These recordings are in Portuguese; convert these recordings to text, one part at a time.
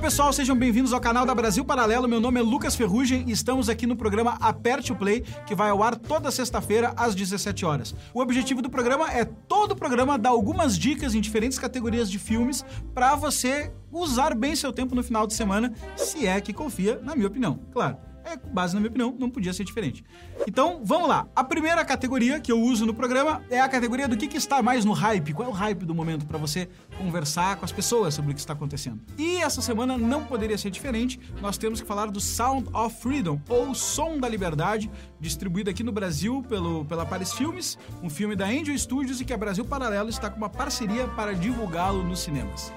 Pessoal, sejam bem-vindos ao canal da Brasil Paralelo. Meu nome é Lucas Ferrugem e estamos aqui no programa Aperte o Play, que vai ao ar toda sexta-feira às 17 horas. O objetivo do programa é todo o programa dar algumas dicas em diferentes categorias de filmes para você usar bem seu tempo no final de semana, se é que confia, na minha opinião, claro é, com base na minha opinião, não podia ser diferente. Então, vamos lá. A primeira categoria que eu uso no programa é a categoria do que, que está mais no hype. Qual é o hype do momento para você conversar com as pessoas sobre o que está acontecendo? E essa semana não poderia ser diferente. Nós temos que falar do Sound of Freedom, ou Som da Liberdade, distribuído aqui no Brasil pelo, pela Paris Filmes, um filme da Angel Studios e que a Brasil Paralelo está com uma parceria para divulgá-lo nos cinemas.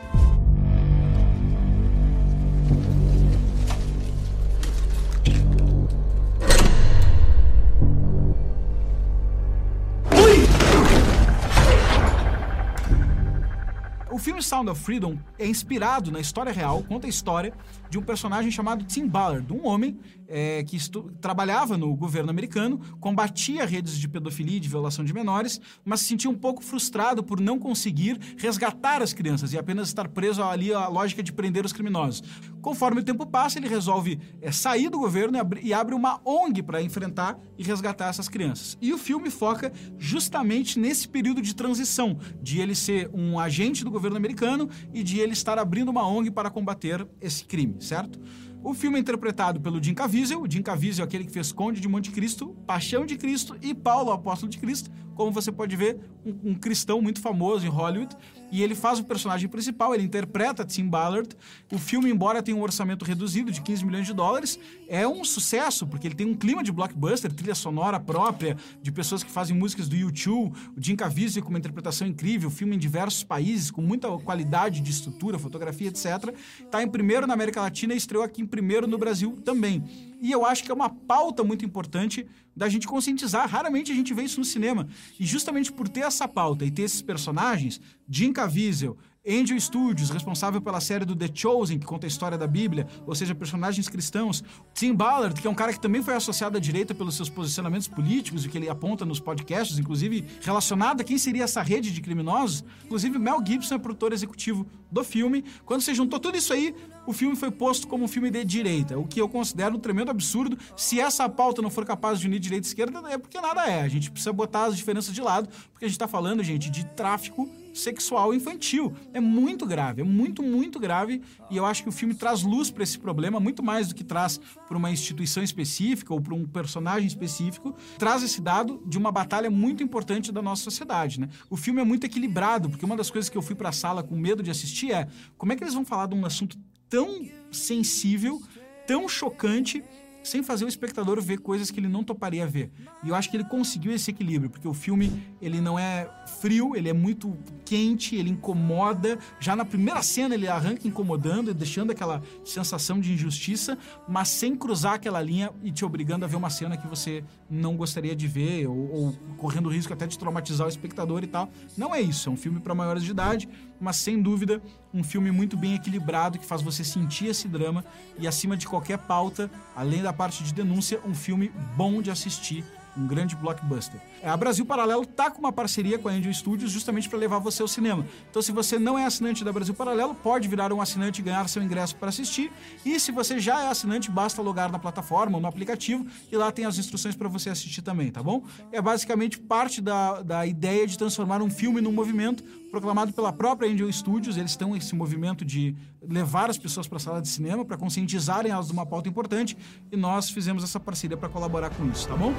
O filme Sound of Freedom é inspirado na história real, conta a história de um personagem chamado Tim Ballard, um homem é, que trabalhava no governo americano, combatia redes de pedofilia e de violação de menores, mas se sentia um pouco frustrado por não conseguir resgatar as crianças e apenas estar preso ali à lógica de prender os criminosos. Conforme o tempo passa, ele resolve é, sair do governo e abre uma ONG para enfrentar e resgatar essas crianças. E o filme foca justamente nesse período de transição, de ele ser um agente do governo governo americano e de ele estar abrindo uma ONG para combater esse crime, certo? O filme é interpretado pelo Jim Caviezel. O Jim Caviezel é aquele que fez Conde de Monte Cristo, Paixão de Cristo e Paulo, Apóstolo de Cristo. Como você pode ver, um, um cristão muito famoso em Hollywood e ele faz o personagem principal, ele interpreta Tim Ballard. O filme, embora tenha um orçamento reduzido de 15 milhões de dólares, é um sucesso, porque ele tem um clima de blockbuster, trilha sonora própria, de pessoas que fazem músicas do YouTube, o Jim Caviezel com uma interpretação incrível, filme em diversos países, com muita qualidade de estrutura, fotografia, etc. Está em primeiro na América Latina e estreou aqui em primeiro no Brasil também. E eu acho que é uma pauta muito importante da gente conscientizar. Raramente a gente vê isso no cinema. E justamente por ter essa pauta e ter esses personagens, Jim Caviezel, Angel Studios, responsável pela série do The Chosen, que conta a história da Bíblia, ou seja, personagens cristãos. Tim Ballard, que é um cara que também foi associado à direita pelos seus posicionamentos políticos e que ele aponta nos podcasts, inclusive relacionado a quem seria essa rede de criminosos. Inclusive, Mel Gibson é produtor executivo do filme. Quando você juntou tudo isso aí, o filme foi posto como um filme de direita, o que eu considero um tremendo absurdo. Se essa pauta não for capaz de unir direita e esquerda, é porque nada é. A gente precisa botar as diferenças de lado, porque a gente está falando, gente, de tráfico sexual infantil. É muito grave, é muito, muito grave. E eu acho que o filme traz luz para esse problema, muito mais do que traz para uma instituição específica ou para um personagem específico. Traz esse dado de uma batalha muito importante da nossa sociedade. Né? O filme é muito equilibrado, porque uma das coisas que eu fui para a sala com medo de assistir é como é que eles vão falar de um assunto tão sensível, tão chocante sem fazer o espectador ver coisas que ele não toparia ver. E eu acho que ele conseguiu esse equilíbrio, porque o filme ele não é frio, ele é muito quente, ele incomoda. Já na primeira cena ele arranca incomodando, deixando aquela sensação de injustiça, mas sem cruzar aquela linha e te obrigando a ver uma cena que você não gostaria de ver ou, ou correndo risco até de traumatizar o espectador e tal. Não é isso, é um filme para maiores de idade, mas sem dúvida um filme muito bem equilibrado que faz você sentir esse drama e acima de qualquer pauta, além da parte de denúncia, um filme bom de assistir um grande blockbuster. É, a Brasil Paralelo tá com uma parceria com a Angel Studios justamente para levar você ao cinema. Então, se você não é assinante da Brasil Paralelo, pode virar um assinante e ganhar seu ingresso para assistir. E se você já é assinante, basta logar na plataforma ou no aplicativo e lá tem as instruções para você assistir também, tá bom? É basicamente parte da, da ideia de transformar um filme num movimento proclamado pela própria Angel Studios. Eles estão esse movimento de levar as pessoas para a sala de cinema, para conscientizarem elas de uma pauta importante, e nós fizemos essa parceria para colaborar com isso, tá bom?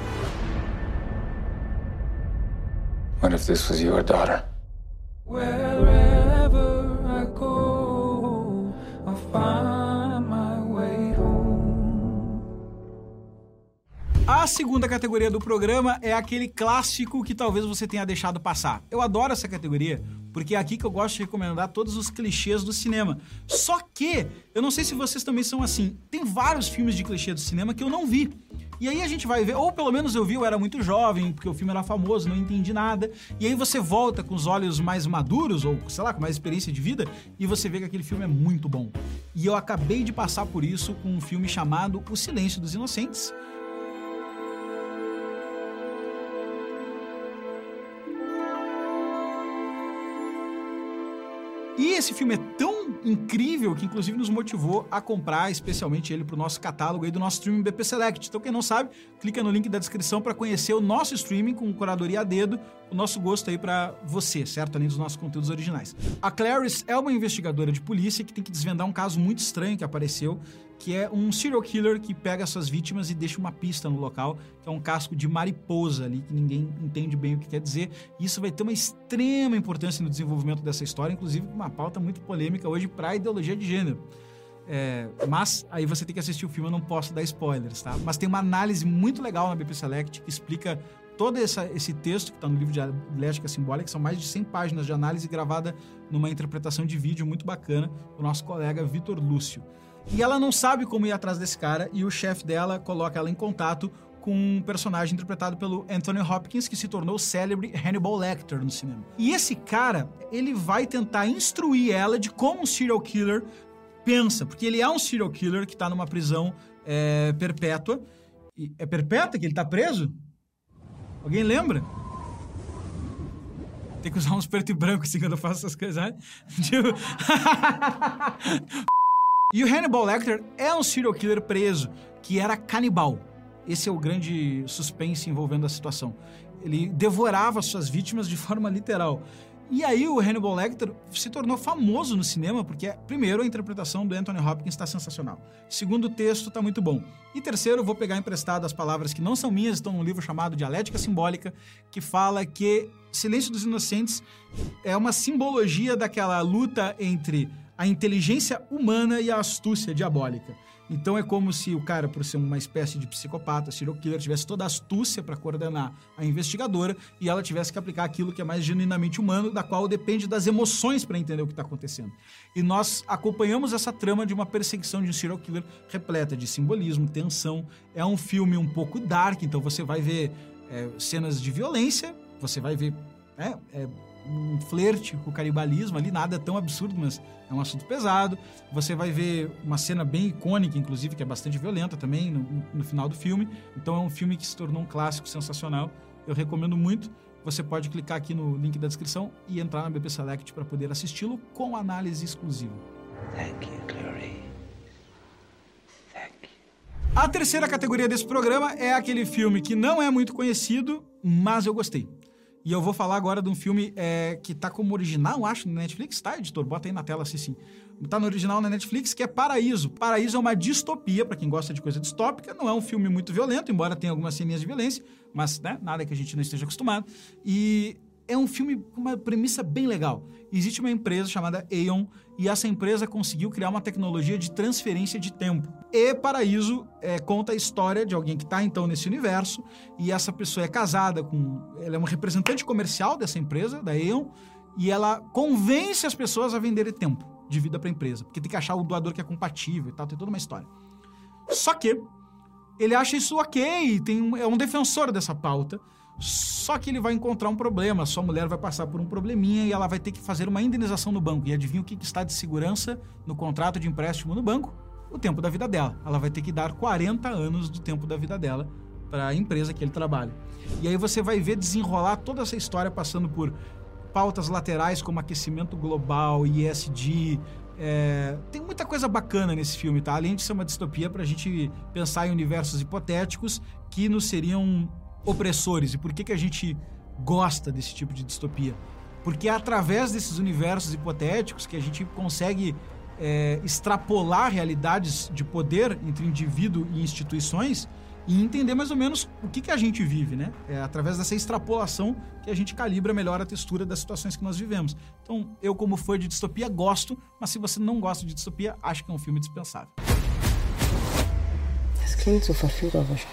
What if this was your daughter? Wherever A segunda categoria do programa é aquele clássico que talvez você tenha deixado passar. Eu adoro essa categoria porque é aqui que eu gosto de recomendar todos os clichês do cinema. Só que, eu não sei se vocês também são assim, tem vários filmes de clichê do cinema que eu não vi. E aí a gente vai ver, ou pelo menos eu vi, eu era muito jovem, porque o filme era famoso, não entendi nada. E aí você volta com os olhos mais maduros, ou sei lá, com mais experiência de vida, e você vê que aquele filme é muito bom. E eu acabei de passar por isso com um filme chamado O Silêncio dos Inocentes, E esse filme é tão incrível que, inclusive, nos motivou a comprar especialmente ele para o nosso catálogo aí do nosso streaming BP Select. Então, quem não sabe, clica no link da descrição para conhecer o nosso streaming com curadoria a dedo, o nosso gosto aí para você, certo? Além dos nossos conteúdos originais. A Clarice é uma investigadora de polícia que tem que desvendar um caso muito estranho que apareceu que é um serial killer que pega suas vítimas e deixa uma pista no local, que é um casco de mariposa ali, que ninguém entende bem o que quer dizer. E isso vai ter uma extrema importância no desenvolvimento dessa história, inclusive uma pauta muito polêmica hoje para a ideologia de gênero. É, mas aí você tem que assistir o filme, eu não posso dar spoilers, tá? Mas tem uma análise muito legal na BP Select que explica todo essa, esse texto que está no livro de Atlética Simbólica, que são mais de 100 páginas de análise gravada numa interpretação de vídeo muito bacana do nosso colega Vitor Lúcio. E ela não sabe como ir atrás desse cara e o chefe dela coloca ela em contato com um personagem interpretado pelo Anthony Hopkins, que se tornou célebre Hannibal Lecter no cinema. E esse cara, ele vai tentar instruir ela de como um serial killer pensa, porque ele é um serial killer que está numa prisão é, perpétua. E é perpétua que ele está preso? Alguém lembra? Tem que usar uns preto e branco assim quando eu faço essas coisas, né? Tipo... E o Hannibal Lecter é um serial killer preso, que era canibal. Esse é o grande suspense envolvendo a situação. Ele devorava suas vítimas de forma literal. E aí o Hannibal Lecter se tornou famoso no cinema porque, primeiro, a interpretação do Anthony Hopkins está sensacional. Segundo, o texto está muito bom. E terceiro, vou pegar emprestado as palavras que não são minhas, estão num livro chamado Dialética Simbólica, que fala que Silêncio dos Inocentes é uma simbologia daquela luta entre a inteligência humana e a astúcia diabólica. Então é como se o cara, por ser uma espécie de psicopata, serial killer, tivesse toda a astúcia para coordenar a investigadora e ela tivesse que aplicar aquilo que é mais genuinamente humano, da qual depende das emoções para entender o que está acontecendo. E nós acompanhamos essa trama de uma perseguição de um serial killer repleta de simbolismo, tensão. É um filme um pouco dark, então você vai ver é, cenas de violência, você vai ver é, é, um flerte com o canibalismo ali, nada tão absurdo, mas é um assunto pesado. Você vai ver uma cena bem icônica, inclusive, que é bastante violenta também no, no final do filme. Então é um filme que se tornou um clássico sensacional. Eu recomendo muito. Você pode clicar aqui no link da descrição e entrar na BP Select para poder assisti-lo com análise exclusiva. Thank you, Clary. Thank you. A terceira categoria desse programa é aquele filme que não é muito conhecido, mas eu gostei. E eu vou falar agora de um filme é, que tá como original, acho, no Netflix, tá, editor? Bota aí na tela assim, sim. Tá no original na Netflix, que é Paraíso. Paraíso é uma distopia, para quem gosta de coisa distópica. Não é um filme muito violento, embora tenha algumas ceninhas de violência, mas né, nada que a gente não esteja acostumado. E é um filme com uma premissa bem legal. Existe uma empresa chamada Aeon e essa empresa conseguiu criar uma tecnologia de transferência de tempo. E Paraíso é, conta a história de alguém que está então nesse universo e essa pessoa é casada com. Ela é uma representante comercial dessa empresa, da Aeon, e ela convence as pessoas a venderem tempo de vida para a empresa, porque tem que achar o doador que é compatível e tal, tem toda uma história. Só que ele acha isso ok, tem, é um defensor dessa pauta. Só que ele vai encontrar um problema. Sua mulher vai passar por um probleminha e ela vai ter que fazer uma indenização no banco. E adivinha o que está de segurança no contrato de empréstimo no banco? O tempo da vida dela. Ela vai ter que dar 40 anos do tempo da vida dela para a empresa que ele trabalha. E aí você vai ver desenrolar toda essa história passando por pautas laterais como aquecimento global, ISD. É... tem muita coisa bacana nesse filme, tá? Além de ser uma distopia para a gente pensar em universos hipotéticos que nos seriam opressores e por que, que a gente gosta desse tipo de distopia. Porque é através desses universos hipotéticos que a gente consegue é, extrapolar realidades de poder entre indivíduo e instituições e entender mais ou menos o que, que a gente vive, né? É através dessa extrapolação que a gente calibra melhor a textura das situações que nós vivemos. Então, eu, como fã de distopia, gosto, mas se você não gosta de distopia, acho que é um filme dispensável. Das klingt so verführerisch.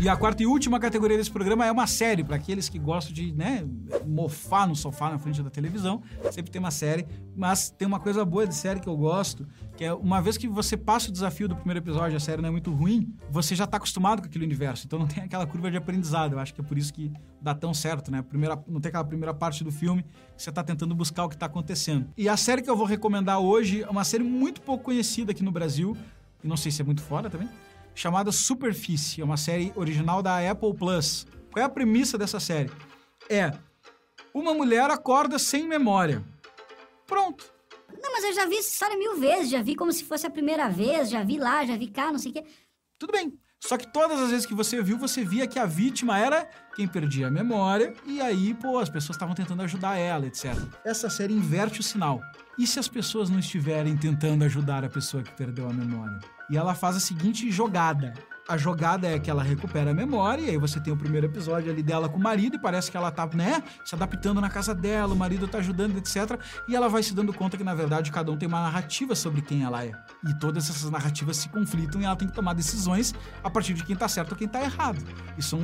E a quarta e última categoria desse programa é uma série, para aqueles que gostam de né, mofar no sofá na frente da televisão. Sempre tem uma série, mas tem uma coisa boa de série que eu gosto, que é uma vez que você passa o desafio do primeiro episódio, a série não é muito ruim, você já está acostumado com aquele universo, então não tem aquela curva de aprendizado. Eu acho que é por isso que dá tão certo, né? Primeira, não tem aquela primeira parte do filme que você está tentando buscar o que está acontecendo. E a série que eu vou recomendar hoje é uma série muito pouco conhecida aqui no Brasil, e não sei se é muito fora também chamada Superfície. É uma série original da Apple Plus. Qual é a premissa dessa série? É uma mulher acorda sem memória. Pronto. Não, mas eu já vi essa história mil vezes, já vi como se fosse a primeira vez, já vi lá, já vi cá, não sei o quê. Tudo bem. Só que todas as vezes que você viu, você via que a vítima era quem perdia a memória, e aí, pô, as pessoas estavam tentando ajudar ela, etc. Essa série inverte o sinal. E se as pessoas não estiverem tentando ajudar a pessoa que perdeu a memória? E ela faz a seguinte jogada a jogada é que ela recupera a memória, e aí você tem o primeiro episódio ali dela com o marido, e parece que ela tá, né, se adaptando na casa dela, o marido tá ajudando, etc. E ela vai se dando conta que, na verdade, cada um tem uma narrativa sobre quem ela é. E todas essas narrativas se conflitam e ela tem que tomar decisões a partir de quem tá certo ou quem tá errado. E são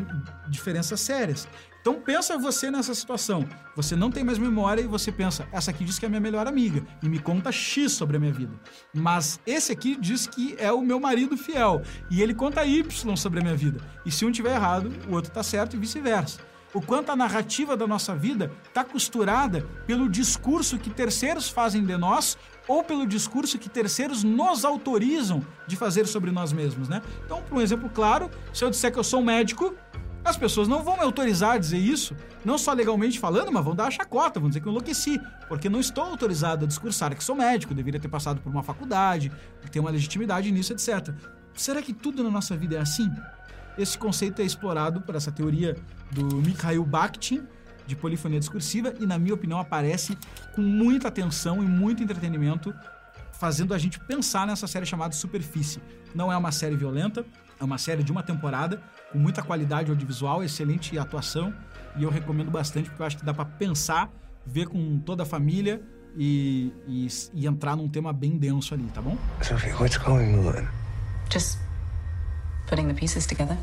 diferenças sérias. Então pensa você nessa situação. Você não tem mais memória e você pensa, essa aqui diz que é minha melhor amiga e me conta X sobre a minha vida. Mas esse aqui diz que é o meu marido fiel e ele conta Y sobre a minha vida. E se um tiver errado, o outro está certo e vice-versa. O quanto a narrativa da nossa vida está costurada pelo discurso que terceiros fazem de nós ou pelo discurso que terceiros nos autorizam de fazer sobre nós mesmos, né? Então, por um exemplo claro, se eu disser que eu sou um médico, as pessoas não vão me autorizar a dizer isso, não só legalmente falando, mas vão dar a chacota, vão dizer que eu enlouqueci, porque não estou autorizado a discursar que sou médico, deveria ter passado por uma faculdade, ter uma legitimidade nisso, etc. Será que tudo na nossa vida é assim? Esse conceito é explorado por essa teoria do Mikhail Bakhtin, de polifonia discursiva, e, na minha opinião, aparece com muita atenção e muito entretenimento, fazendo a gente pensar nessa série chamada Superfície. Não é uma série violenta, é uma série de uma temporada, com muita qualidade audiovisual, excelente atuação, e eu recomendo bastante porque eu acho que dá para pensar, ver com toda a família e, e, e, entrar num tema bem denso ali, tá bom? Sophie, what's going on? Just putting the pieces together.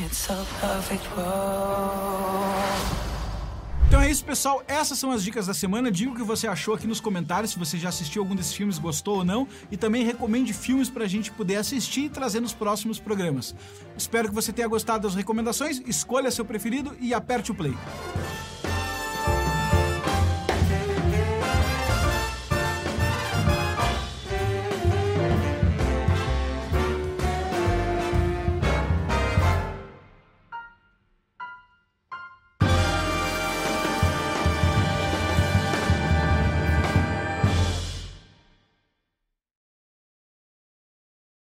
It's a perfect world. Então é isso, pessoal. Essas são as dicas da semana. Diga o que você achou aqui nos comentários, se você já assistiu algum desses filmes, gostou ou não. E também recomende filmes pra gente poder assistir e trazer nos próximos programas. Espero que você tenha gostado das recomendações. Escolha seu preferido e aperte o play.